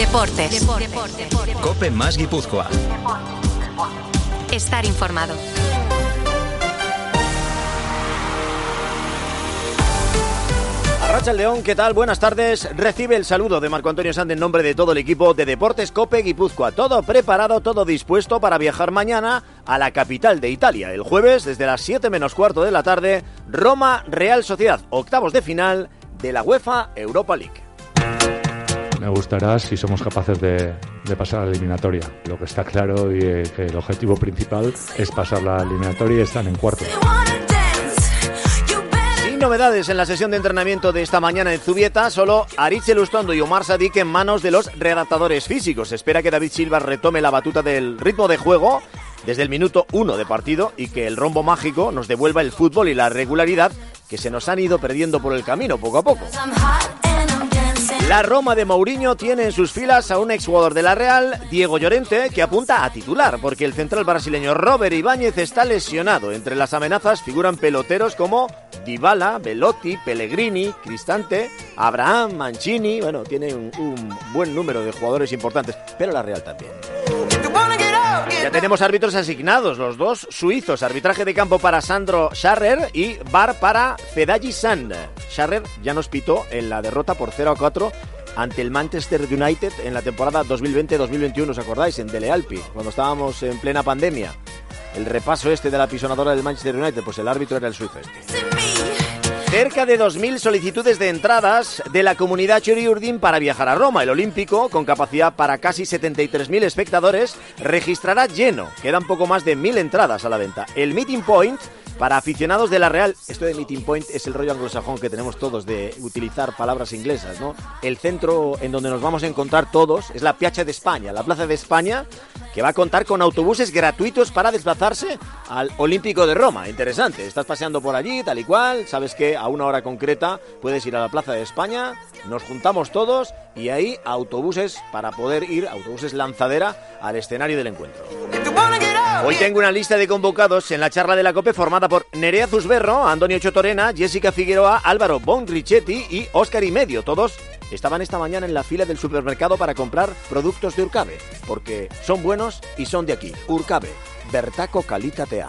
Deportes. Cope más Guipúzcoa. Estar informado. Arracha el León, ¿qué tal? Buenas tardes. Recibe el saludo de Marco Antonio Sand en nombre de todo el equipo de Deportes Cope Guipúzcoa. Todo preparado, todo dispuesto para viajar mañana a la capital de Italia. El jueves, desde las 7 menos cuarto de la tarde, Roma Real Sociedad, octavos de final de la UEFA Europa League. Me gustará si somos capaces de, de pasar a la eliminatoria. Lo que está claro y eh, que el objetivo principal es pasar la eliminatoria y están en cuarto. Sin novedades en la sesión de entrenamiento de esta mañana en Zubieta, solo Aritz Elustondo y Omar Sadik en manos de los redactadores físicos. Se espera que David Silva retome la batuta del ritmo de juego desde el minuto uno de partido y que el rombo mágico nos devuelva el fútbol y la regularidad que se nos han ido perdiendo por el camino poco a poco. La Roma de Mourinho tiene en sus filas a un exjugador de la Real, Diego Llorente, que apunta a titular, porque el central brasileño Robert Ibáñez está lesionado. Entre las amenazas figuran peloteros como Dybala, Velotti, Pellegrini, Cristante, Abraham, Mancini. Bueno, tiene un, un buen número de jugadores importantes, pero la Real también. Tenemos árbitros asignados, los dos suizos. Arbitraje de campo para Sandro Scharrer y VAR para Fedayi Sand. Scharrer ya nos pitó en la derrota por 0 a 4 ante el Manchester United en la temporada 2020-2021, ¿os acordáis? En Dele Alpi, cuando estábamos en plena pandemia. El repaso este de la pisonadora del Manchester United, pues el árbitro era el suizo este. Cerca de 2.000 solicitudes de entradas de la comunidad Chori Urdin para viajar a Roma. El Olímpico, con capacidad para casi 73.000 espectadores, registrará lleno. Quedan poco más de 1.000 entradas a la venta. El Meeting Point para aficionados de la Real, esto de Meeting Point es el rollo anglosajón que tenemos todos de utilizar palabras inglesas, ¿no? El centro en donde nos vamos a encontrar todos es la Piazza de España, la Plaza de España, que va a contar con autobuses gratuitos para desplazarse al Olímpico de Roma. Interesante, estás paseando por allí, tal y cual, sabes que a una hora concreta puedes ir a la Plaza de España, nos juntamos todos y ahí autobuses para poder ir, autobuses lanzadera, al escenario del encuentro. Hoy tengo una lista de convocados en la charla de la COPE formada por Nerea Zusberro, Antonio Chotorena, Jessica Figueroa, Álvaro Bonrichetti y Óscar y Medio. Todos estaban esta mañana en la fila del supermercado para comprar productos de Urcabe, porque son buenos y son de aquí. Urcabe, Bertaco Calitatea.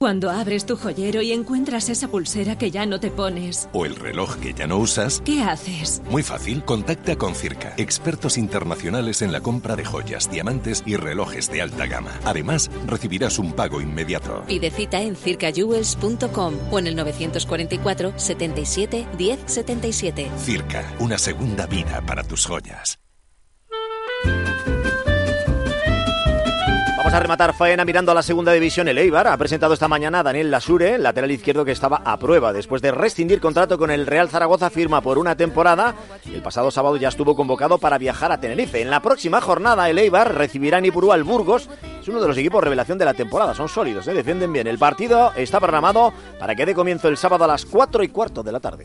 Cuando abres tu joyero y encuentras esa pulsera que ya no te pones, ¿O el reloj que ya no usas? ¿qué haces? Muy fácil, contacta con Circa, expertos internacionales en la compra de joyas, diamantes y relojes de alta gama. Además, recibirás un pago inmediato. Pide cita en circajewels.com o en el 944 77 10 77. Circa, una segunda vida para tus joyas. Vamos a rematar faena mirando a la segunda división. El Eibar ha presentado esta mañana a Daniel Lasure, lateral izquierdo que estaba a prueba. Después de rescindir contrato con el Real Zaragoza, firma por una temporada. El pasado sábado ya estuvo convocado para viajar a Tenerife. En la próxima jornada, el Eibar recibirá en Ipurú al Burgos. Es uno de los equipos revelación de la temporada. Son sólidos, ¿eh? defienden bien. El partido está programado para que dé comienzo el sábado a las 4 y cuarto de la tarde.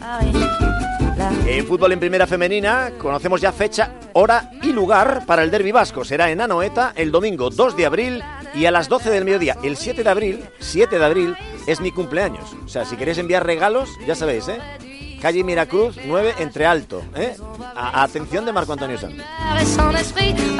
En fútbol en primera femenina conocemos ya fecha, hora y lugar para el derbi vasco. Será en Anoeta el domingo 2 de abril y a las 12 del mediodía. El 7 de abril, 7 de abril es mi cumpleaños. O sea, si queréis enviar regalos, ya sabéis, ¿eh? Calle Miracruz 9 entre Alto, ¿eh? Atención de Marco Antonio Santos.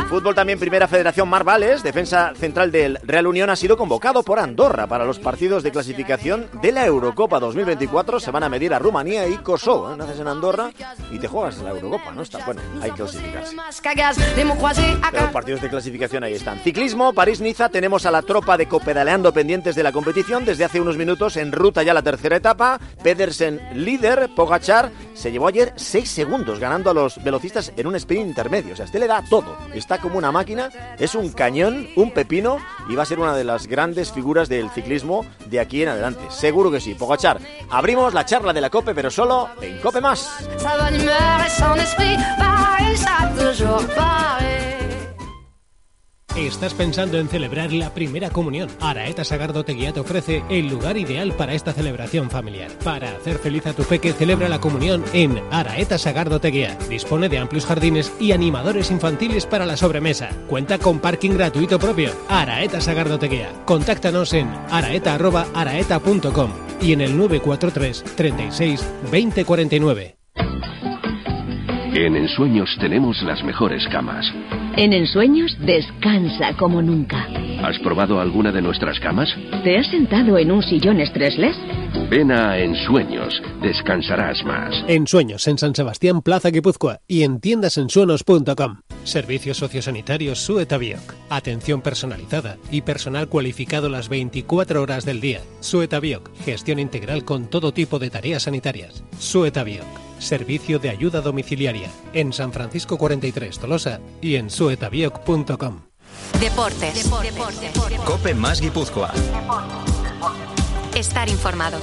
Fútbol también Primera Federación Mar Vales, defensa central del Real Unión, ha sido convocado por Andorra para los partidos de clasificación de la Eurocopa 2024. Se van a medir a Rumanía y Kosovo. ¿eh? Naces en Andorra y te juegas la Eurocopa, ¿no? Está bueno, hay que clasificarse. Los partidos de clasificación ahí están. Ciclismo, París-Niza, tenemos a la tropa de copedaleando pendientes de la competición desde hace unos minutos en ruta ya la tercera etapa. Pedersen líder, Pogachar se llevó ayer 6 segundos ganando a los velocistas en un sprint intermedio. O sea, este le da todo. Está como una máquina, es un cañón, un pepino y va a ser una de las grandes figuras del ciclismo de aquí en adelante. Seguro que sí. Pogachar, abrimos la charla de la COPE, pero solo en COPE Más. ¿Estás pensando en celebrar la primera comunión? Araeta Sagardo Teguía te ofrece el lugar ideal para esta celebración familiar. Para hacer feliz a tu peque, celebra la comunión en Araeta Sagardo Teguía. Dispone de amplios jardines y animadores infantiles para la sobremesa. Cuenta con parking gratuito propio. Araeta Sagardo Teguía. Contáctanos en araeta.araeta.com y en el 943 36 2049. En Ensueños tenemos las mejores camas. En Ensueños descansa como nunca. ¿Has probado alguna de nuestras camas? ¿Te has sentado en un sillón estresless? Ven a Ensueños, descansarás más. En Sueños, en San Sebastián, Plaza Guipúzcoa y en tiendasensuenos.com. Servicios sociosanitarios Suetabioc. Atención personalizada y personal cualificado las 24 horas del día. Suetabioc. Gestión integral con todo tipo de tareas sanitarias. Suetabioc. Servicio de ayuda domiciliaria. En San Francisco 43 Tolosa y en suetabioc.com. Deportes. Cope más Guipúzcoa. Estar informado.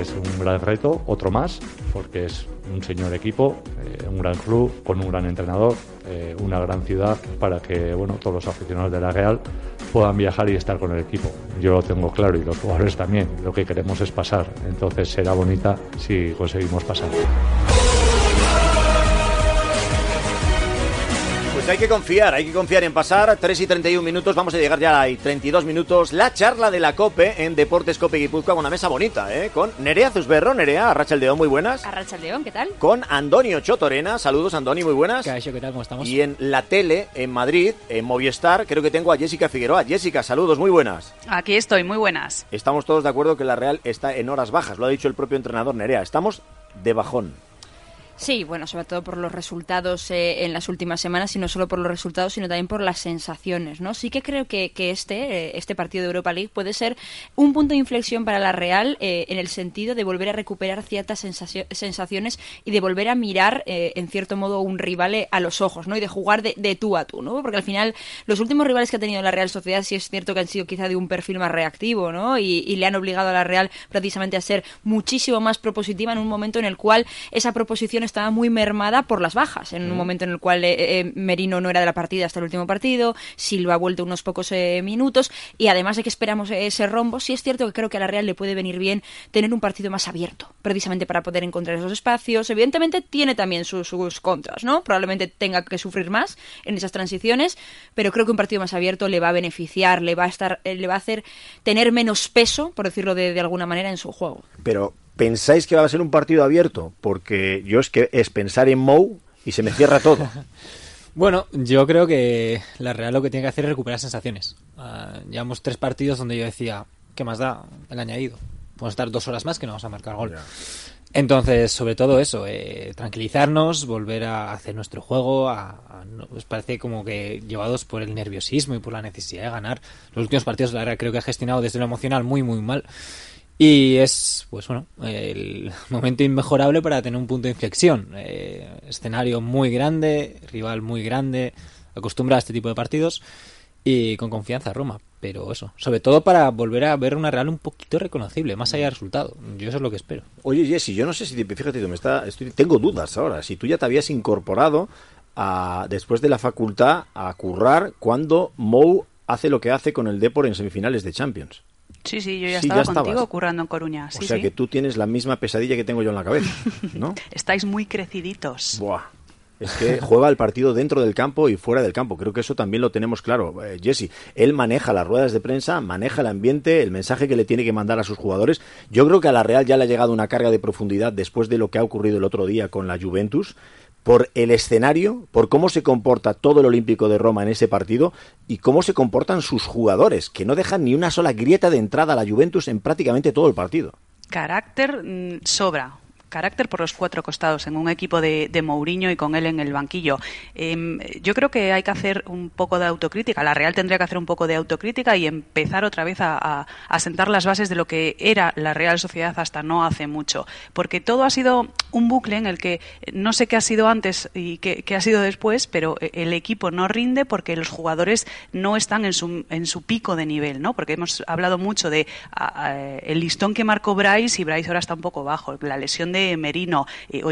Es un gran reto, otro más, porque es un señor equipo, eh, un gran club, con un gran entrenador, eh, una gran ciudad para que bueno, todos los aficionados de la Real puedan viajar y estar con el equipo. Yo lo tengo claro y los jugadores también. Lo que queremos es pasar. Entonces será bonita si conseguimos pasar. Pues hay que confiar, hay que confiar en pasar. 3 y 31 minutos, vamos a llegar ya a 32 minutos. La charla de la COPE en Deportes COPE Guipúzcoa, una mesa bonita, ¿eh? Con Nerea Zusberro, Nerea, Arrachaldeón, muy buenas. Arrachaldeón, ¿qué tal? Con Antonio Chotorena, saludos Andoni, muy buenas. ¿Qué, ¿Qué tal? ¿Cómo estamos? Y en la tele, en Madrid, en Movistar, creo que tengo a Jessica Figueroa. Jessica, saludos, muy buenas. Aquí estoy, muy buenas. Estamos todos de acuerdo que la Real está en horas bajas, lo ha dicho el propio entrenador Nerea. Estamos de bajón. Sí, bueno, sobre todo por los resultados eh, en las últimas semanas y no solo por los resultados, sino también por las sensaciones, ¿no? Sí que creo que, que este, eh, este partido de Europa League puede ser un punto de inflexión para la Real eh, en el sentido de volver a recuperar ciertas sensacio- sensaciones y de volver a mirar, eh, en cierto modo, un rival eh, a los ojos, ¿no? Y de jugar de, de tú a tú, ¿no? Porque al final, los últimos rivales que ha tenido la Real Sociedad sí es cierto que han sido quizá de un perfil más reactivo, ¿no? Y, y le han obligado a la Real precisamente a ser muchísimo más propositiva en un momento en el cual esa proposición estaba muy mermada por las bajas, en un Mm. momento en el cual eh, eh, Merino no era de la partida hasta el último partido, Silva ha vuelto unos pocos eh, minutos y además de que esperamos eh, ese rombo, sí es cierto que creo que a la Real le puede venir bien tener un partido más abierto, precisamente para poder encontrar esos espacios. Evidentemente tiene también sus, sus contras, ¿no? Probablemente tenga que sufrir más en esas transiciones, pero creo que un partido más abierto le va a beneficiar, le va a estar, le va a hacer tener menos peso, por decirlo de, de alguna manera, en su juego. Pero, ¿pensáis que va a ser un partido abierto? Porque yo es que es pensar en Mou y se me cierra todo. Bueno, yo creo que la Real lo que tiene que hacer es recuperar sensaciones. Ah, llevamos tres partidos donde yo decía, ¿qué más da el añadido? Podemos estar dos horas más que no vamos a marcar gol. Entonces, sobre todo eso, eh, tranquilizarnos, volver a hacer nuestro juego, a, a- no- pues parece como que llevados por el nerviosismo y por la necesidad de ganar. Los últimos partidos la Real creo que ha gestionado desde lo emocional muy, muy mal. Y es, pues bueno, el momento inmejorable para tener un punto de inflexión. Eh, escenario muy grande, rival muy grande, acostumbrado a este tipo de partidos y con confianza Roma. Pero eso, sobre todo para volver a ver una Real un poquito reconocible, más allá del resultado. Yo eso es lo que espero. Oye, Jesse, yo no sé si, te- fíjate, me está, estoy- tengo dudas ahora. Si tú ya te habías incorporado después de la facultad a currar cuando Mou hace lo que hace con el Depor en semifinales de Champions. Sí, sí, yo ya Sí, estaba ya contigo estabas. currando en Coruña. Sí, o sea sí. que tú tienes la misma pesadilla que tengo yo en la cabeza, ¿no? Estáis muy creciditos. Buah. Es que juega el partido dentro del campo y fuera del campo. Creo que eso también lo tenemos claro. Eh, Jesse, él maneja las ruedas de prensa, maneja el ambiente, el mensaje que le tiene que mandar a sus jugadores. Yo creo que a la Real ya le ha llegado una carga de profundidad después de lo que ha ocurrido el otro día con la Juventus por el escenario, por cómo se comporta todo el Olímpico de Roma en ese partido y cómo se comportan sus jugadores, que no dejan ni una sola grieta de entrada a la Juventus en prácticamente todo el partido. Carácter mm, sobra. Carácter por los cuatro costados en un equipo de, de Mourinho y con él en el banquillo. Em, yo creo que hay que hacer un poco de autocrítica. La Real tendría que hacer un poco de autocrítica y empezar otra vez a, a, sentar las bases de lo que era la Real Sociedad hasta no hace mucho. Porque todo ha sido un bucle en el que no sé qué ha sido antes y qué, qué ha sido después, pero el equipo no rinde porque los jugadores no están en su, en su pico de nivel, ¿no? Porque hemos hablado mucho de el listón que marcó Bryce y Bryce ahora está un poco bajo. La lesión de Merino, eh,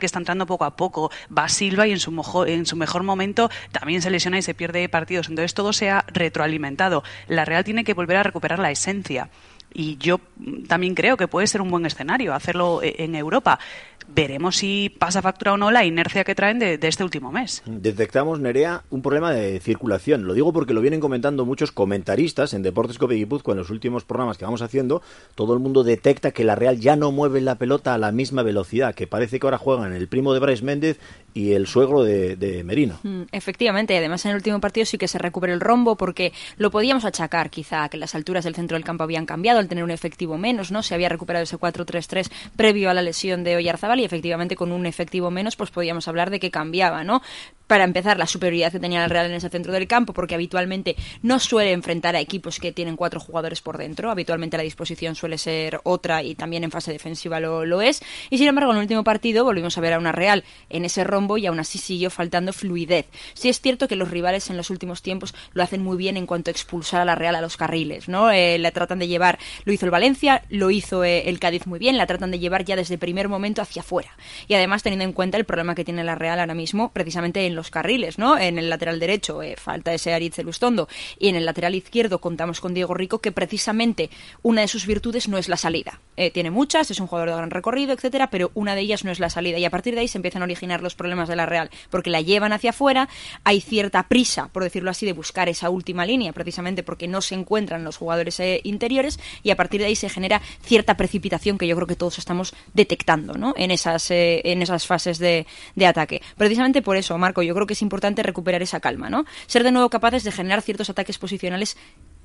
que está entrando poco a poco, va Silva y en su, mejor, en su mejor momento también se lesiona y se pierde partidos. Entonces todo se ha retroalimentado. La Real tiene que volver a recuperar la esencia. Y yo también creo que puede ser un buen escenario hacerlo eh, en Europa veremos si pasa factura o no la inercia que traen de, de, este último mes. Detectamos, Nerea, un problema de circulación. Lo digo porque lo vienen comentando muchos comentaristas en Deportes Cope Guipúzcoa en los últimos programas que vamos haciendo. Todo el mundo detecta que la Real ya no mueve la pelota a la misma velocidad, que parece que ahora juegan el primo de Bryce Méndez y el suegro de, de Merino. Mm, efectivamente, además en el último partido sí que se recuperó el rombo porque lo podíamos achacar quizá a que las alturas del centro del campo habían cambiado al tener un efectivo menos, ¿no? Se había recuperado ese 4-3-3 previo a la lesión de Oyarzabal y efectivamente con un efectivo menos pues podíamos hablar de que cambiaba, ¿no? Para empezar, la superioridad que tenía el Real en ese centro del campo, porque habitualmente no suele enfrentar a equipos que tienen cuatro jugadores por dentro. Habitualmente la disposición suele ser otra y también en fase defensiva lo, es. Y sin embargo, en el último partido volvimos a ver a una Real en ese rombo y aún así siguió faltando fluidez. Sí es cierto que los rivales en los últimos tiempos lo hacen muy bien en cuanto a expulsar a la Real a los carriles, ¿no? Eh, la tratan de llevar, lo hizo el Valencia, lo hizo eh, el Cádiz muy bien, la tratan de llevar ya desde el primer momento hacia afuera. Y además teniendo en cuenta el problema que tiene la Real ahora mismo, precisamente en los carriles, ¿no? En el lateral derecho eh, falta ese Aritz Lustondo y en el lateral izquierdo contamos con Diego Rico que precisamente una de sus virtudes no es la salida. Eh, tiene muchas, es un jugador de gran recorrido, etcétera, pero una de ellas no es la salida y a partir de ahí se empiezan a originar los problemas de la Real porque la llevan hacia afuera, hay cierta prisa, por decirlo así, de buscar esa última línea precisamente porque no se encuentran los jugadores eh, interiores y a partir de ahí se genera cierta precipitación que yo creo que todos estamos detectando, ¿no? En esas en esas fases de, de ataque. Precisamente por eso, Marco, yo creo que es importante recuperar esa calma, ¿no? Ser de nuevo capaces de generar ciertos ataques posicionales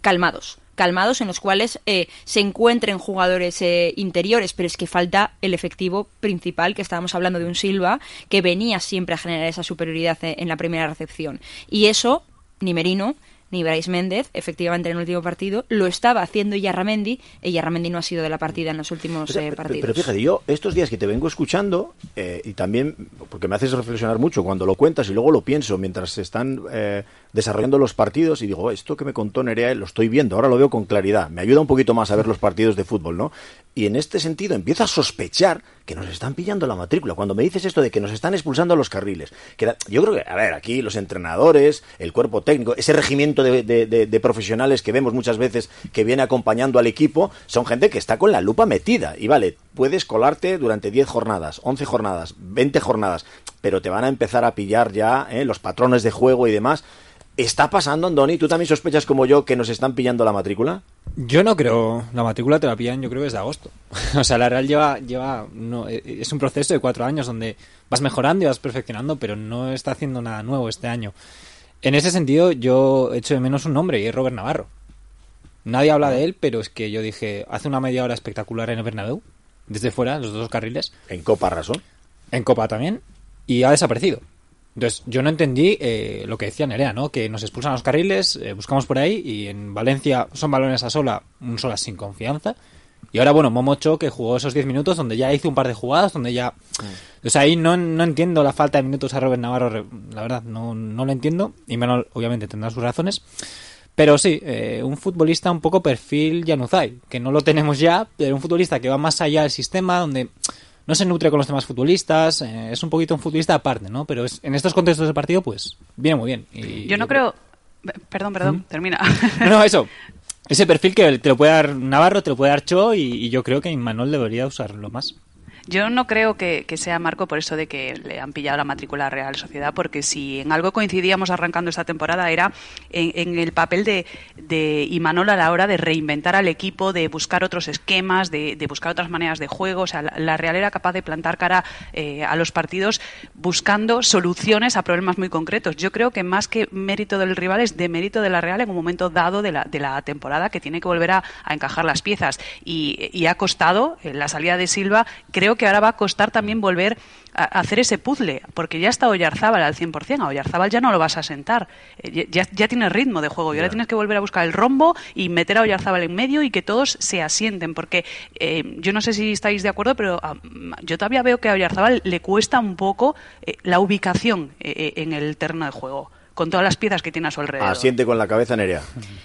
calmados, calmados en los cuales eh, se encuentren jugadores eh, interiores, pero es que falta el efectivo principal, que estábamos hablando de un Silva, que venía siempre a generar esa superioridad eh, en la primera recepción. Y eso, ni Merino, ni Brais Méndez, efectivamente en el último partido, lo estaba haciendo Yarramendi, y Yarramendi no ha sido de la partida en los últimos pero, eh, partidos. Pero, fíjate, yo estos días que te vengo escuchando, eh, y también porque me haces reflexionar mucho cuando lo cuentas y luego lo pienso mientras se están eh, desarrollando los partidos y digo, oh, esto que me contó Nerea lo estoy viendo, ahora lo veo con claridad, me ayuda un poquito más a ver los partidos de fútbol, ¿no? Y en este sentido empiezo a sospechar que nos están pillando la matrícula. Cuando me dices esto de que nos están expulsando a los carriles, que da, yo creo que, a ver, aquí los entrenadores, el cuerpo técnico, ese regimiento de, de, de, profesionales que vemos muchas veces que viene acompañando al equipo, son gente que está con la lupa metida. Y vale, puedes colarte durante 10 jornadas, 11 jornadas, 20 jornadas, pero te van a empezar a pillar ya ¿eh? los patrones de juego y demás. ¿Está pasando, Andoni? ¿Tú también sospechas como yo que nos están pillando la matrícula? Yo no creo. La matrícula te la pillan, yo creo, desde agosto. o sea, la Real lleva. lleva no, es un proceso de cuatro años donde vas mejorando y vas perfeccionando, pero no está haciendo nada nuevo este año. En ese sentido, yo echo de menos un nombre y es Robert Navarro. Nadie habla de él, pero es que yo dije, hace una media hora espectacular en el Bernabéu, desde fuera, los dos carriles. En Copa razón. En Copa también. Y ha desaparecido. Entonces, yo no entendí eh, lo que decía Nerea, ¿no? Que nos expulsan los carriles, eh, buscamos por ahí y en Valencia son balones a sola, un sola sin confianza. Y ahora, bueno, Momocho que jugó esos 10 minutos donde ya hizo un par de jugadas, donde ya... O sea, ahí no, no entiendo la falta de minutos a Robert Navarro, la verdad, no, no lo entiendo. Y menos, obviamente, tendrá sus razones. Pero sí, eh, un futbolista un poco perfil Januzaj, que no lo tenemos ya, pero un futbolista que va más allá del sistema, donde no se nutre con los demás futbolistas, eh, es un poquito un futbolista aparte, ¿no? Pero es, en estos contextos de partido, pues, viene muy bien. Y yo no creo... Perdón, perdón, ¿Mm? termina. No, eso. Ese perfil que te lo puede dar Navarro, te lo puede dar Cho, y, yo creo que Manuel debería usarlo más. Yo no creo que, sea Marco por eso de que le han pillado la matrícula a Real Sociedad, porque si en algo coincidíamos arrancando esta temporada era en, el papel de, de Imanol a la hora de reinventar al equipo, de buscar otros esquemas, de, buscar otras maneras de juego. O sea, la, Real era capaz de plantar cara eh, a los partidos buscando soluciones a problemas muy concretos. Yo creo que más que mérito del rival es de mérito de la Real en un momento dado de la, de la temporada que tiene que volver a, encajar las piezas. Y, y ha costado, en la salida de Silva, creo que ahora va a costar también volver a, hacer ese puzzle, porque ya está Oyarzábal al 100%, a Oyarzábal ya no lo vas a sentar, eh, ya, ya tiene ritmo de juego y ahora tienes que volver a buscar el rombo y meter a Oyarzábal en medio y que todos se asienten, porque eh, yo no sé si estáis de acuerdo, pero yo todavía veo que a Oyarzábal le cuesta un poco eh, la ubicación en el terreno de juego con todas las piezas que tiene a su alrededor. Asiente con la cabeza Nerea.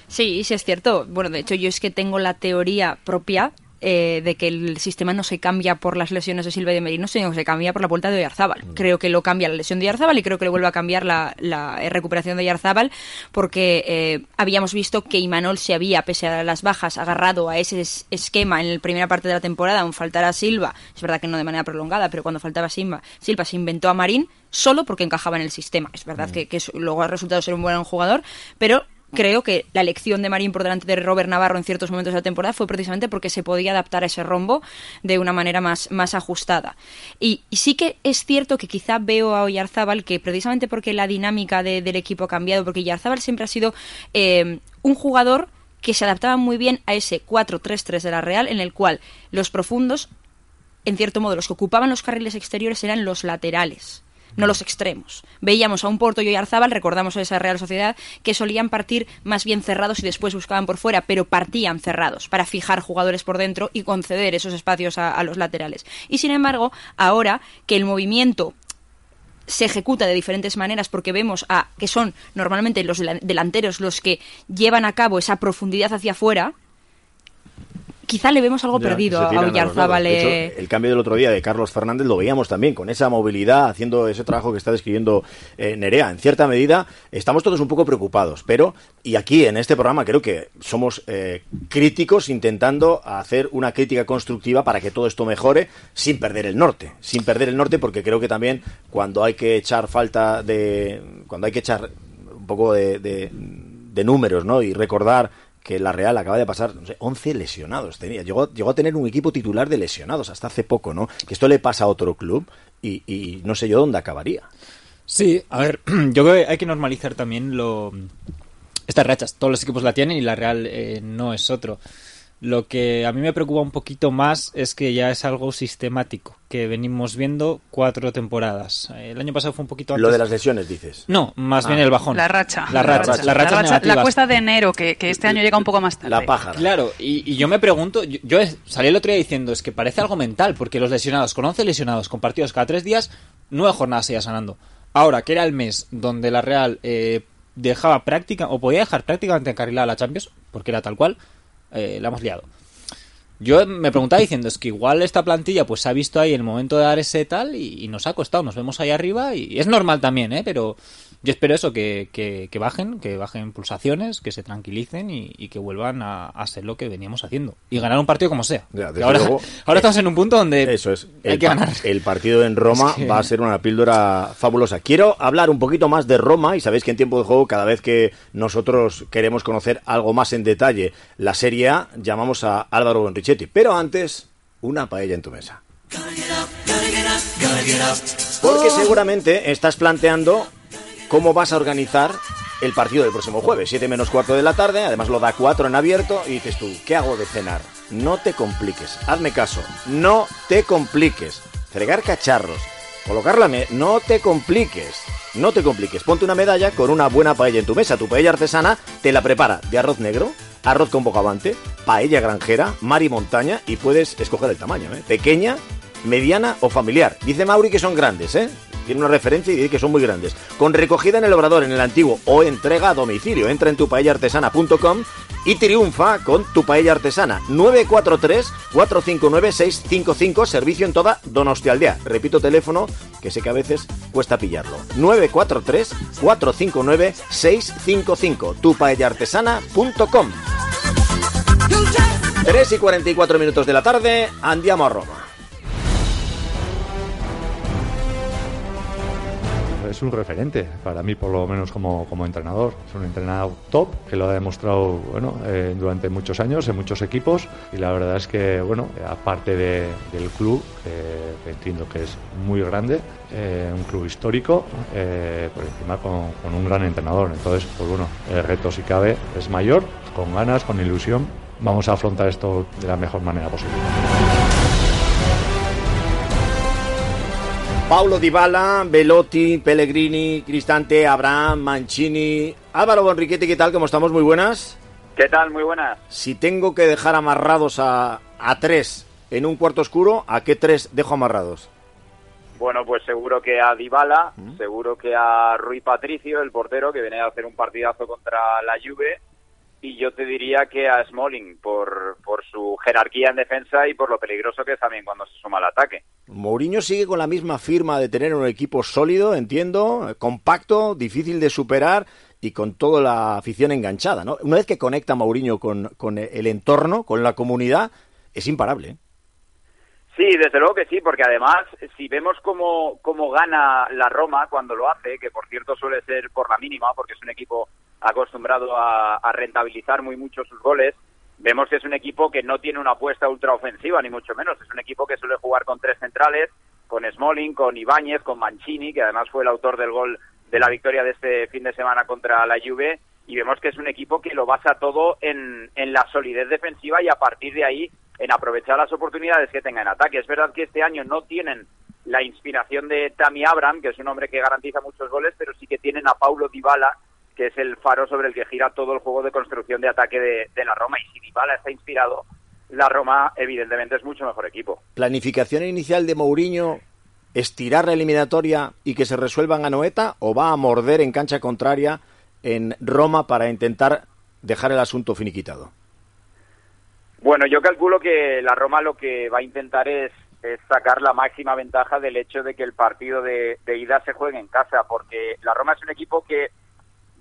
Sí, sí es cierto. Bueno, de hecho yo es que tengo la teoría propia eh, de que el sistema no se cambia por las lesiones de Silva y de Merino, sino que se cambia por la vuelta de Oyarzábal. Mm. Creo que lo cambia la lesión de Oyarzábal y creo que le vuelve a cambiar la, eh, recuperación de Oyarzábal porque eh, habíamos visto que Imanol se había, pese a las bajas, agarrado a ese esquema en la primera parte de la temporada, aun faltara Silva, es verdad que no de manera prolongada, pero cuando faltaba Silva, Silva se inventó a Marín solo porque encajaba en el sistema. Es verdad mm. que, que luego ha resultado ser un buen jugador, pero creo que la elección de Marín por delante de Robert Navarro en ciertos momentos de la temporada fue precisamente porque se podía adaptar a ese rombo de una manera más, más ajustada. Y, sí que es cierto que quizá veo a Oyarzábal que precisamente porque la dinámica del equipo ha cambiado, porque Oyarzábal siempre ha sido eh, un jugador que se adaptaba muy bien a ese 4-3-3 de la Real, en el cual los profundos, en cierto modo, los que ocupaban los carriles exteriores eran los laterales no los extremos. Veíamos a un Porto y Oyarzábal, recordamos a esa Real Sociedad, que solían partir más bien cerrados y después buscaban por fuera, pero partían cerrados para fijar jugadores por dentro y conceder esos espacios a, los laterales. Y sin embargo, ahora que el movimiento se ejecuta de diferentes maneras porque vemos a que son normalmente los delanteros los que llevan a cabo esa profundidad hacia afuera, quizá le vemos algo perdido a Villarzábal. el cambio del otro día de Carlos Fernández lo veíamos también, con esa movilidad, haciendo ese trabajo que está describiendo eh, Nerea. En cierta medida, estamos todos un poco preocupados, pero, y aquí en este programa creo que somos eh, críticos intentando hacer una crítica constructiva para que todo esto mejore sin perder el norte. Sin perder el norte, porque creo que también cuando hay que echar falta de. cuando hay que echar un poco de, de números, ¿no? Y recordar que la Real acaba de pasar, no sé, 11 lesionados. Tenía, llegó, llegó a tener un equipo titular de lesionados hasta hace poco, ¿no? Que esto le pasa a otro club y, no sé yo dónde acabaría. Sí, a ver, yo creo que hay que normalizar también lo estas rachas. Todos los equipos la tienen y la Real eh, no es otro. Lo que a mí me preocupa un poquito más es que ya es algo sistemático, que venimos viendo cuatro temporadas. El año pasado fue un poquito antes. Lo de las lesiones, dices. No, más bien ah. el bajón. La racha. La racha. La racha. La, cuesta de enero, que, este año llega un poco más tarde. La paja. Claro, y, yo me pregunto, yo, salí el otro día diciendo, es que parece algo mental, porque los lesionados, con 11 lesionados, con partidos cada tres días, nueve jornadas seguía sanando. Ahora, que era el mes donde la Real eh, dejaba práctica, o podía dejar prácticamente encarrilada la Champions, porque era tal cual, eh, la hemos liado. Yo me preguntaba diciendo, es que igual esta plantilla pues se ha visto ahí en el momento de dar ese tal y, nos ha costado, nos vemos ahí arriba y es normal también, ¿eh? Pero yo espero eso, que, que, bajen, que bajen pulsaciones, que se tranquilicen y, que vuelvan a, ser lo que veníamos haciendo. Y ganar un partido como sea. ahora, ahora estamos en un punto donde eso es. hay el, que ganar. El partido en Roma va a ser una píldora fabulosa. Quiero hablar un poquito más de Roma y sabéis que en tiempo de juego, cada vez que nosotros queremos conocer algo más en detalle la Serie A, llamamos a Álvaro Pero antes, una paella en tu mesa. Porque seguramente estás planteando cómo vas a organizar el partido del próximo jueves, 7 menos cuarto de la tarde, además lo da 4 en abierto y dices tú, ¿qué hago de cenar? No te compliques, hazme caso, no te compliques. Fregar cacharros, colocar la no te compliques, no te compliques. Ponte una medalla con una buena paella en tu mesa. Tu paella artesana te la prepara de arroz negro, arroz con bocavante, paella granjera, mar y montaña y puedes escoger el tamaño, ¿eh? pequeña, mediana o familiar. Dice Mauri que son grandes, ¿eh? Tiene una referencia y dice que son muy grandes. Con recogida en el obrador, en el antiguo o entrega a domicilio. Entra en tupaellartesana.com y triunfa con tu paella artesana. 943-459-655, servicio en toda Donostialdea. Repito teléfono, que sé que a veces cuesta pillarlo. 943-459-655, tupaellartesana.com. 3 y 44 minutos de la tarde, andiamo a Roma. Es un referente para mí, por lo menos como, como entrenador. Es un entrenador top que lo ha demostrado bueno, eh, durante muchos años en muchos equipos y la verdad es que, bueno, aparte del club, que entiendo que es muy grande, eh, un club histórico, eh, por encima con, con, un gran entrenador. Entonces, pues bueno, el reto si cabe es mayor, con ganas, con ilusión. Vamos a afrontar esto de la mejor manera posible. Paulo Dybala, Velotti, Pellegrini, Cristante, Abraham, Mancini, Álvaro Bonriquete, ¿qué tal? ¿Cómo estamos? Muy buenas. ¿Qué tal? Muy buenas. Si tengo que dejar amarrados a, a tres en un cuarto oscuro, ¿a qué tres dejo amarrados? Bueno, pues seguro que a Dybala, seguro que a Rui Patricio, el portero, que viene a hacer un partidazo contra la Juve, y yo te diría que a Smalling, por, por su jerarquía en defensa y por lo peligroso que es también cuando se suma al ataque. Mourinho sigue con la misma firma de tener un equipo sólido, entiendo, compacto, difícil de superar y con toda la afición enganchada, ¿no? Una vez que conecta Mourinho con, con el entorno, con la comunidad, es imparable. ¿eh? Sí, desde luego que sí, porque además, si vemos cómo, cómo gana la Roma cuando lo hace, que por cierto suele ser por la mínima, porque es un equipo acostumbrado a, rentabilizar muy mucho sus goles, vemos que es un equipo que no tiene una apuesta ultraofensiva, ni mucho menos. Es un equipo que suele jugar con tres centrales, con Smalling, con Ibáñez, con Mancini, que además fue el autor del gol de la victoria de este fin de semana contra la Juve, y vemos que es un equipo que lo basa todo en, en la solidez defensiva y a partir de ahí en aprovechar las oportunidades que tenga en ataque. Es verdad que este año no tienen la inspiración de Tammy Abraham, que es un hombre que garantiza muchos goles, pero sí que tienen a Paulo Dybala, que es el faro sobre el que gira todo el juego de construcción de ataque de, de la Roma. Y si Dybala está inspirado, la Roma evidentemente es mucho mejor equipo. ¿Planificación inicial de Mourinho estirar la eliminatoria y que se resuelvan a Noeta o va a morder en cancha contraria en Roma para intentar dejar el asunto finiquitado? Bueno, yo calculo que la Roma lo que va a intentar es, es sacar la máxima ventaja del hecho de que el partido de, de, ida se juegue en casa, porque la Roma es un equipo que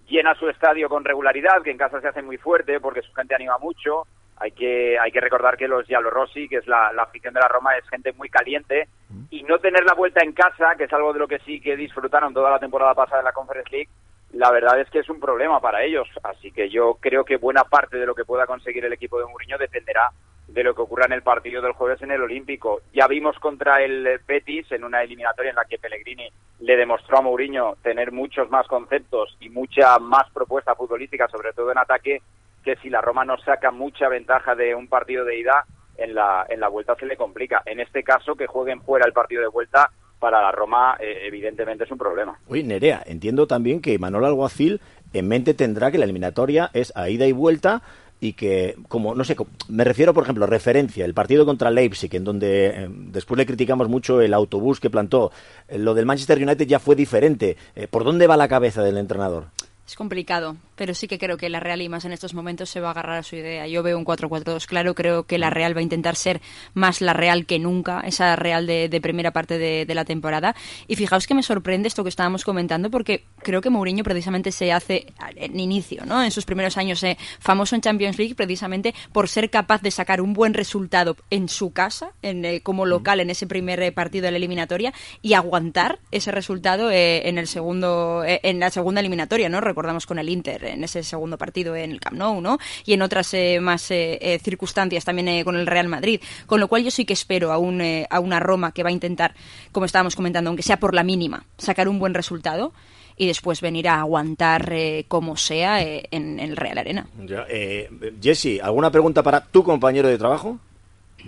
llena su estadio con regularidad, que en casa se hace muy fuerte porque su gente anima mucho. Hay que, hay que recordar que los Rossi, que es la, la afición de la Roma, es gente muy caliente. Y no tener la vuelta en casa, que es algo de lo que sí que disfrutaron toda la temporada pasada en la Conference League, la verdad es que es un problema para ellos. Así que yo creo que buena parte de lo que pueda conseguir el equipo de Mourinho dependerá de lo que ocurra en el partido del jueves en el Olímpico. Ya vimos contra el Betis en una eliminatoria en la que Pellegrini le demostró a Mourinho tener muchos más conceptos y mucha más propuesta futbolística, sobre todo en ataque, que si la Roma no saca mucha ventaja de un partido de ida, en la, en la vuelta se le complica. En este caso, que jueguen fuera el partido de vuelta, para la Roma eh, evidentemente es un problema. Uy, Nerea, entiendo también que Manuel Alguacil en mente tendrá que la eliminatoria es a ida y vuelta y que, como, no sé, me refiero, por ejemplo, referencia, el partido contra Leipzig, en donde eh, después le criticamos mucho el autobús que plantó, eh, lo del Manchester United ya fue diferente. Eh, ¿Por dónde va la cabeza del entrenador? Es complicado, pero sí que creo que la Real y más en estos momentos se va a agarrar a su idea. Yo veo un 4-4-2 claro, creo que la Real va a intentar ser más la Real que nunca, esa Real de, de primera parte de, de, la temporada. Y fijaos que me sorprende esto que estábamos comentando, porque creo que Mourinho precisamente se hace en inicio, ¿no? En sus primeros años eh, famoso en Champions League, precisamente por ser capaz de sacar un buen resultado en su casa, en, eh, como local en ese primer eh, partido de la eliminatoria, y aguantar ese resultado eh, en el segundo, en la segunda eliminatoria, ¿no? recordamos con el Inter en ese segundo partido en el Camp Nou, ¿no? Y en otras eh, más eh, eh, circunstancias también eh, con el Real Madrid. Con lo cual yo sí que espero a, un, eh, a una Roma que va a intentar, como estábamos comentando, aunque sea por la mínima, sacar un buen resultado y después venir a aguantar eh, como sea eh, en, en, el Real Arena. Eh, Jesse, ¿alguna pregunta para tu compañero de trabajo?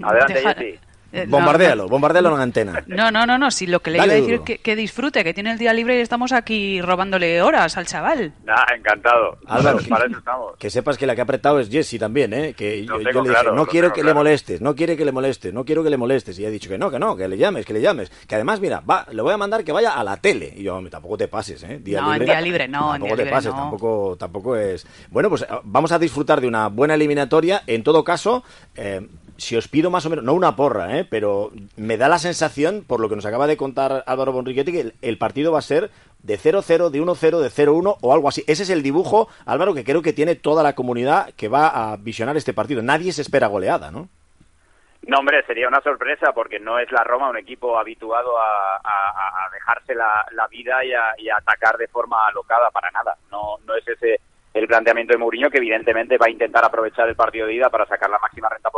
Adelante, Jesse. Eh, bombardéalo, no, bombardéalo en antena. No, no, no, no, si lo que le Dale iba a decir que, que, disfrute, que tiene el día libre y estamos aquí robándole horas al chaval. Nah, encantado. Álvaro, para eso estamos. Que sepas que la que ha apretado es Jesse también, ¿eh? Que yo, yo, le dije, claro, no quiero que claro. le molestes, no quiere que le molestes, no quiero que le molestes. Y ha dicho que no, que no, que le llames, que le llames. Que además, mira, va, le voy a mandar que vaya a la tele. Y yo, tampoco te pases, ¿eh? Día no, libre. en día libre no, tampoco en día te pases, no. tampoco, tampoco es... Bueno, pues vamos a disfrutar de una buena eliminatoria. En todo caso, eh, si os pido más o menos, no una porra, ¿eh? pero me da la sensación, por lo que nos acaba de contar Álvaro Bonriquetti, que el, partido va a ser de 0-0, de 1-0, de 0-1 o algo así. Ese es el dibujo, Álvaro, que creo que tiene toda la comunidad que va a visionar este partido. Nadie se espera goleada, ¿no? No, hombre, sería una sorpresa porque no es la Roma un equipo habituado a, a, dejarse la, vida y a, y a, atacar de forma alocada para nada. No, no es ese el planteamiento de Mourinho, que evidentemente va a intentar aprovechar el partido de ida para sacar la máxima renta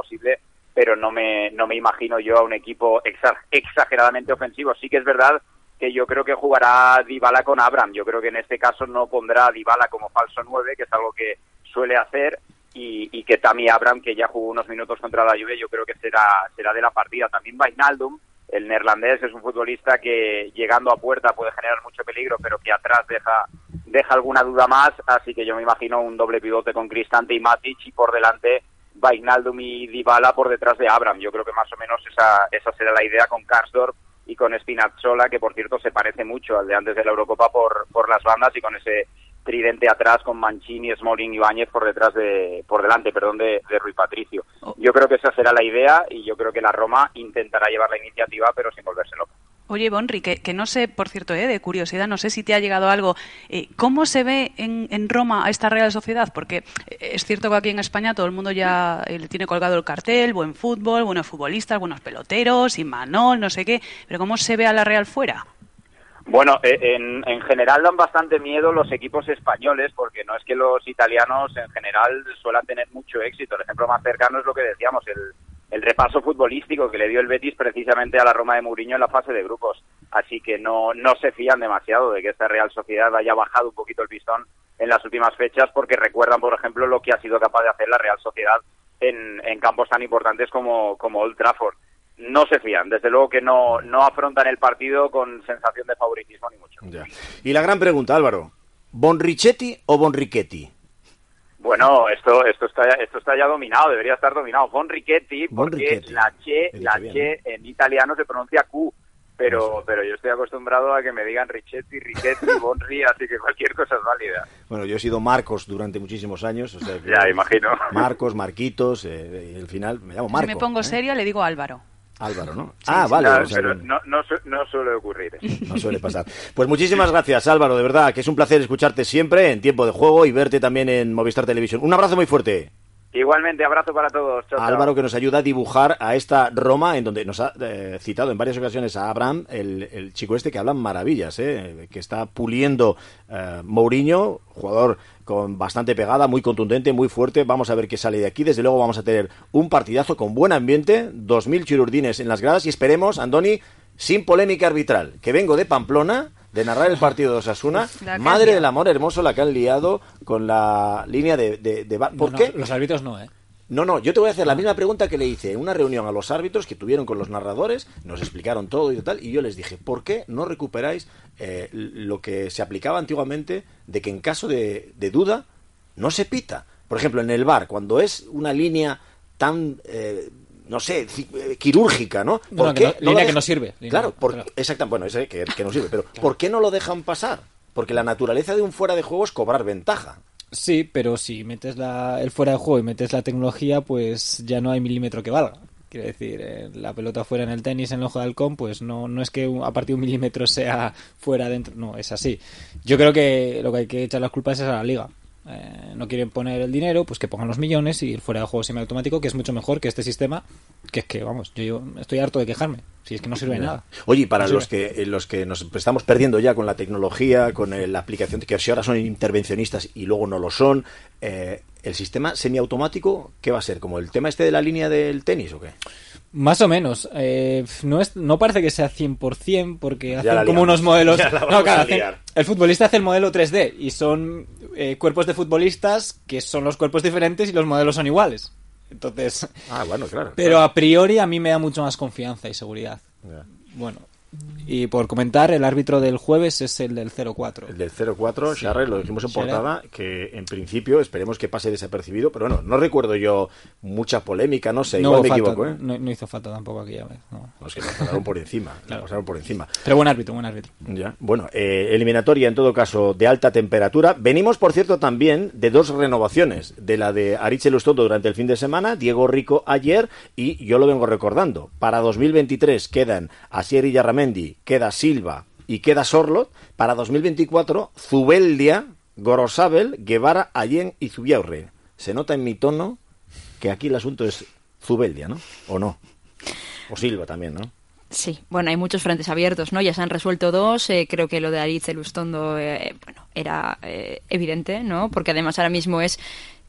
pero no me, no me imagino yo a un equipo exageradamente ofensivo. Sí que es verdad que yo creo que jugará Dybala con Abraham. Yo creo que en este caso no pondrá a Dybala como falso 9, que es algo que suele hacer, y, y, que Tammy Abraham, que ya jugó unos minutos contra la Juve, yo creo que será, será de la partida. También Vainaldum, el neerlandés es un futbolista que llegando a puerta puede generar mucho peligro, pero que atrás deja deja alguna duda más, así que yo me imagino un doble pivote con Cristante y Matic y por delante Vainaldum y Dybala por detrás de Abram. Yo creo que más o menos esa, esa será la idea con Karsdorp y con Spinazzola, que por cierto se parece mucho al de antes de la Eurocopa por, por las bandas y con ese tridente atrás con Mancini, Smalling y Báñez por detrás de, por delante, perdón, de, de Rui Patricio. Yo creo que esa será la idea y yo creo que la Roma intentará llevar la iniciativa, pero sin volverse loca. Oye, Bonri, que, no sé, por cierto, eh, de curiosidad, no sé si te ha llegado algo. Eh, ¿Cómo se ve en, Roma a esta Real Sociedad? Porque eh, es cierto que aquí en España todo el mundo ya eh, tiene colgado el cartel, buen fútbol, buenos futbolistas, buenos peloteros, Manol, no sé qué. Pero ¿cómo se ve a la Real fuera? Bueno, en, en, general dan bastante miedo los equipos españoles porque no es que los italianos en general suelan tener mucho éxito. El ejemplo más cercano es lo que decíamos, el, el repaso futbolístico que le dio el Betis precisamente a la Roma de Mourinho en la fase de grupos. Así que no, no se fían demasiado de que esta Real Sociedad haya bajado un poquito el pistón en las últimas fechas porque recuerdan, por ejemplo, lo que ha sido capaz de hacer la Real Sociedad en, en campos tan importantes como, como Old Trafford. No se fían, desde luego que no, no afrontan el partido con sensación de favoritismo ni mucho. Y la gran pregunta, Álvaro, ¿Bonrichetti o Bonrichetti? Bueno, esto esto está esto está ya dominado, debería estar dominado. Von Riquetti, porque la che, la che en italiano se pronuncia Q, pero pero yo estoy acostumbrado a que me digan Richetti, Riquetti, Bonri, así que cualquier cosa es válida. Bueno, yo he sido Marcos durante muchísimos años, o sea que ya imagino. Marcos, Marquitos, eh, y al final me llamo Marco. Si me pongo ¿eh? seria le digo Álvaro. Álvaro, ¿no? Sí, ah, sí, vale. claro, o sea, pero no, no, su- no suele ocurrir. no suele pasar. Pues muchísimas gracias, Álvaro, de verdad, que es un placer escucharte siempre en tiempo de juego y verte también en Movistar Televisión. Un abrazo muy fuerte. Igualmente, abrazo para todos. Álvaro que nos ayuda a dibujar a esta Roma en donde nos ha eh, citado en varias ocasiones a Abraham, el, el chico este que habla maravillas, eh, que está puliendo eh, Mourinho, jugador con bastante pegada, muy contundente, muy fuerte. Vamos a ver qué sale de aquí. Desde luego vamos a tener un partidazo con buen ambiente, 2.000 chirurdines en las gradas y esperemos, Andoni, sin polémica arbitral, que vengo de Pamplona de narrar el partido de Osasuna. Madre del amor hermoso la que han liado con la línea de... de, de ¿Por No, qué? los árbitros no, ¿eh? No, no, yo te voy a hacer la misma pregunta que le hice en una reunión a los árbitros que tuvieron con los narradores, nos explicaron todo y tal, y yo les dije, ¿por qué no recuperáis eh, lo que se aplicaba antiguamente de que en caso de, de duda no se pita? Por ejemplo, en el bar, cuando es una línea tan, eh, no sé, eh, quirúrgica, ¿no? No, no, que no- línea que no sirve, Claro, por, claro. exactamente, bueno, ese que, que no sirve, pero ¿por qué no lo dejan pasar? Porque la naturaleza de un fuera de juego es cobrar ventaja. Sí, pero si metes la, el fuera de juego y metes la tecnología, pues ya no hay milímetro que valga. Quiero decir, eh, la pelota fuera en el tenis, en el ojo de halcón, pues no, no es que un- a partir de un milímetro sea fuera dentro, no, es así. Yo creo que lo que hay que echar las culpas es a la liga. Eh, no quieren poner el dinero, pues que pongan los millones y el fuera de juego semiautomático, que es mucho mejor que este sistema, que es que, vamos, yo, yo estoy harto de quejarme, si es que no sirve de nada. Oye, y para No los sirve. que, eh, los que nos estamos perdiendo ya con la tecnología, con eh, la aplicación, que si ahora son intervencionistas y luego no lo son, eh, ¿el sistema semiautomático qué va a ser? ¿Como el tema este de la línea del tenis o qué? Más o menos. Eh, no, es, no parece que sea 100% porque hacen como unos modelos... No, claro, hacen- el futbolista hace el modelo 3D y son eh, cuerpos de futbolistas que son los cuerpos diferentes y los modelos son iguales. Entonces... Ah, bueno, claro. Pero a priori a mí me da mucho más confianza y seguridad. Bueno. Y por comentar, el árbitro del jueves es el del 04. El del 04, Sí. Charles, lo dijimos en portada, que en principio esperemos que pase desapercibido, pero bueno, no recuerdo yo mucha polémica, no sé, No, igual me falta- equivoco, ¿eh? no, no hizo falta tampoco aquella vez. no. No, es que pasaron por encima, nos pasaron por encima. Pero buen árbitro, buen árbitro. Ya, bueno, eh, eliminatoria en todo caso de alta temperatura. Venimos, por cierto, también de dos renovaciones, de la de Ariche Lustondo durante el fin de semana, Diego Rico ayer, y yo lo vengo recordando. Para 2023 quedan Asier y Queda Silva y queda Sorlot. Para 2024, Zubeldia, Gorosabel, Guevara, Allen y Zubiaurre. Se nota en mi tono que aquí el asunto es Zubeldia, ¿no? ¿O no? O Silva también, ¿no? Sí, bueno, hay muchos frentes abiertos, ¿no? Ya se han resuelto dos. eh, creo que lo de Ariz Elustondo, eh, bueno, era eh, evidente, ¿no? Porque además ahora mismo es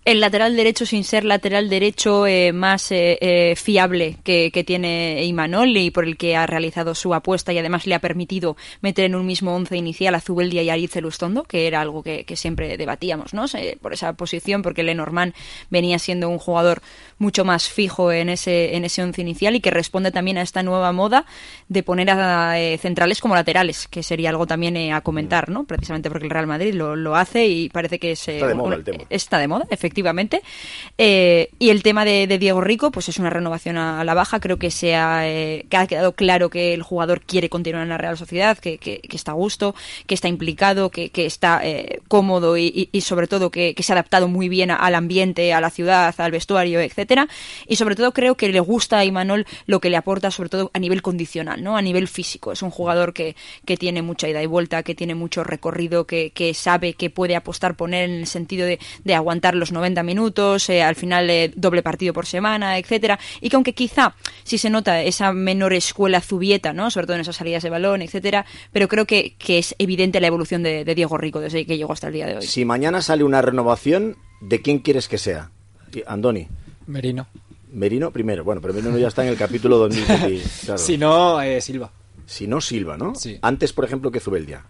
el lateral derecho sin ser lateral derecho eh, más eh, eh, fiable que, tiene Imanol y por el que ha realizado su apuesta y además le ha permitido meter en un mismo once inicial a Zubeldia y Ariz Elustondo, que era algo que, siempre debatíamos, ¿no? por esa posición, porque Lenormand venía siendo un jugador mucho más fijo en ese, en ese once inicial y que responde también a esta nueva moda de poner a centrales como laterales, que sería algo también a comentar, ¿no? Precisamente porque el Real Madrid lo, lo hace y parece que es, está de moda el tema. Está de moda, efectivamente Eh, y el tema de, Diego Rico, pues es una renovación a, la baja. Creo que, se ha, eh, ha quedado claro que el jugador quiere continuar en la Real Sociedad, que, está a gusto, que está implicado, que, está eh, cómodo y, sobre todo que, se ha adaptado muy bien al ambiente, a la ciudad, al vestuario, etcétera. Y sobre todo creo que le gusta a Imanol lo que le aporta, sobre todo a nivel condicional, ¿no? A nivel físico. Es un jugador que, tiene mucha ida y vuelta, que tiene mucho recorrido, que, sabe que puede apostar, poner en el sentido de, de aguantar los 90 minutos, eh, al final eh, doble partido por semana, etcétera, y que aunque quizá si se nota esa menor escuela zubieta, ¿no? sobre todo en esas salidas de balón, etcétera, pero creo que, es evidente la evolución de, Diego Rico desde que llegó hasta el día de hoy. Si mañana sale una renovación, ¿de quién quieres que sea? Andoni. Merino. Merino primero. Bueno, pero Merino ya está en el capítulo 2020. Si no, eh, Silva. Si no, Silva, ¿no? Sí. Antes, por ejemplo, que Zubeldia.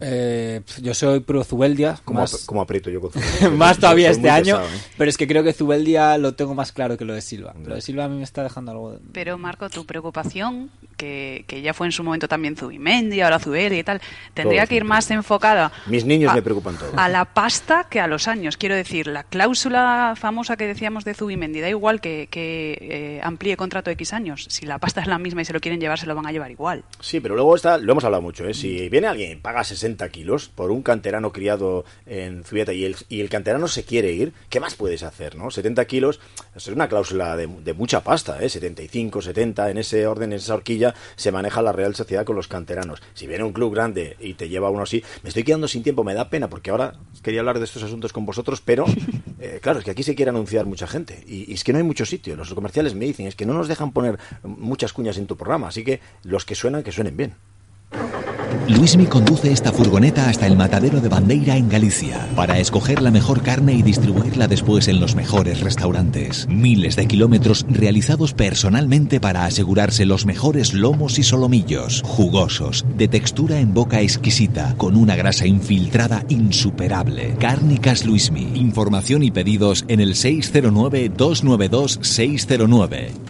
Eh, yo soy pro Zubeldia. Como, más, como aprieto yo con Zubeldia. más todavía este año. ¿eh? Pero es que creo que Zubeldia lo tengo más claro que lo de Silva. Lo de Silva a mí me está dejando algo. Pero Marco, tu preocupación, que, que, ya fue en su momento también Zubimendi, ahora Zubeldia y tal, tendría que ir más enfocada. Mis niños me preocupan todo. A la pasta que a los años. Quiero decir, la cláusula famosa que decíamos de Zubimendi, da igual que, que eh, amplíe contrato de X años. Si la pasta es la misma y se lo quieren llevar, se lo van a llevar igual. Sí, pero luego está, lo hemos hablado mucho, ¿eh? si viene alguien y paga 60 kilos por un canterano criado en Zubieta y el, y el canterano se quiere ir, ¿qué más puedes hacer? ¿no? 70 kilos es una cláusula de, mucha pasta, ¿eh? 75, 70, en ese orden, en esa horquilla, se maneja la Real Sociedad con los canteranos. Si viene un club grande y te lleva uno así, me estoy quedando sin tiempo, me da pena, porque ahora quería hablar de estos asuntos con vosotros, pero eh, claro, es que aquí se quiere anunciar mucha gente y, y es que no hay mucho sitio. Los comerciales me dicen, es que no nos dejan poner muchas cuñas en tu programa, así que los que suenan, que suenen bien. Luismi conduce esta furgoneta hasta el matadero de Bandeira en Galicia para escoger la mejor carne y distribuirla después en los mejores restaurantes. Miles de kilómetros realizados personalmente para asegurarse los mejores lomos y solomillos, jugosos, de textura en boca exquisita, con una grasa infiltrada insuperable. Cárnicas Luismi. Información y pedidos en el 609 292 609.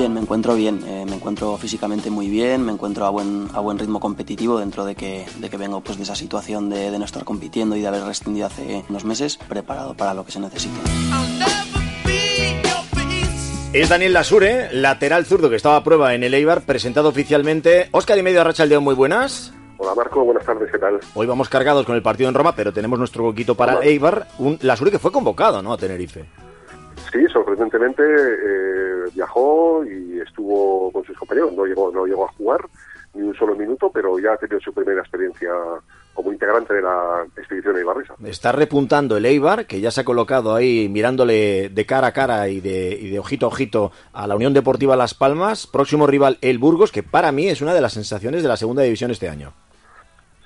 Bien, me encuentro bien, eh, me encuentro físicamente muy bien, me encuentro a buen, a buen ritmo competitivo dentro de que, de que vengo pues, de esa situación de, de no estar compitiendo y de haber rescindido hace unos meses, preparado para lo que se necesite. Es Daniel Lasure, lateral zurdo que estaba a prueba en el Eibar, presentado oficialmente. Oscar y medio Arracha León, muy buenas. Hola Marco, buenas tardes, ¿qué tal? Hoy vamos cargados con el partido en Roma, pero tenemos nuestro boquito para Eibar. Un Lasure que fue convocado, ¿no? A Tenerife. Sí, sorprendentemente eh, viajó y estuvo con sus compañeros. No llegó, no llegó a jugar ni un solo minuto, pero ya ha tenido su primera experiencia como integrante de la expedición Eibarrisa. Está repuntando el Eibar, que ya se ha colocado ahí mirándole de cara a cara y de, y de ojito a ojito a la Unión Deportiva Las Palmas. Próximo rival, el Burgos, que para mí es una de las sensaciones de la segunda división este año.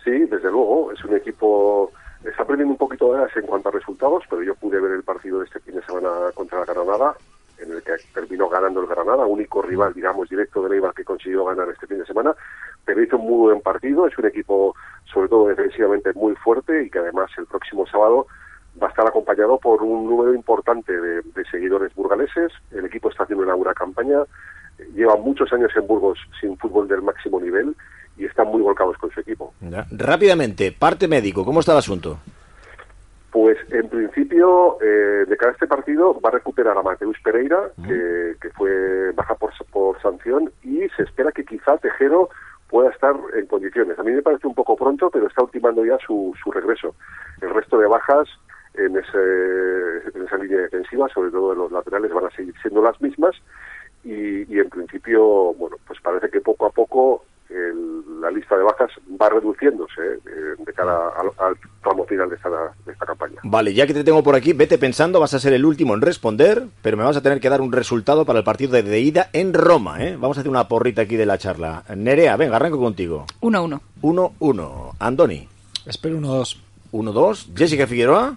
Sí, desde luego. Es un equipo está aprendiendo un poquito más en cuanto a resultados, pero yo pude ver el partido de este fin de semana contra la Granada, en el que terminó ganando el Granada, único rival, digamos, directo de Eibar que consiguió ganar este fin de semana, pero hizo un muy buen partido, es un equipo sobre todo defensivamente muy fuerte y que además el próximo sábado va a estar acompañado por un número importante de, seguidores burgaleses, el equipo está haciendo una buena campaña, lleva muchos años en Burgos sin fútbol del máximo nivel y están muy volcados con su equipo. Rápidamente, parte médico, ¿cómo está el asunto? Pues en principio, eh, de cara a este partido, va a recuperar a Mateus Pereira, que, fue baja por, por sanción, y se espera que quizá Tejero pueda estar en condiciones. A mí me parece un poco pronto, pero está ultimando ya su, su regreso. El resto de bajas en, ese, en esa línea defensiva, sobre todo en los laterales, van a seguir siendo las mismas y, y en principio, bueno, pues parece que poco a poco el, la lista de bajas va reduciéndose eh, de cara al, al tramo final de esta, de esta campaña. Vale, ya que te tengo por aquí, vete pensando, vas a ser el último en responder, pero me vas a tener que dar un resultado para el partido de, de ida en Roma, ¿eh? Vamos a hacer una porrita aquí de la charla. Nerea, venga, arranco contigo. 1-1. 1-1. Andoni. Espero 1-2. 1-2. Jessica Figueroa.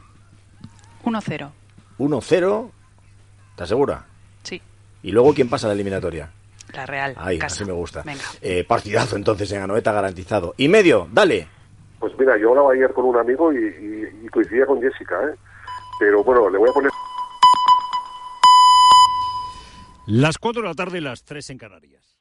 1-0. 1-0. ¿Estás segura? Sí. ¿Y luego quién pasa a la eliminatoria? La Real. Ahí, casa. así me gusta. Venga. Eh, partidazo entonces en Anoeta garantizado. Y medio, dale. Pues mira, yo hablaba ayer con un amigo y, y- y coincidía con Jessica, ¿eh? Pero bueno, le voy a poner Las 4 de la tarde, las 3 en Canarias.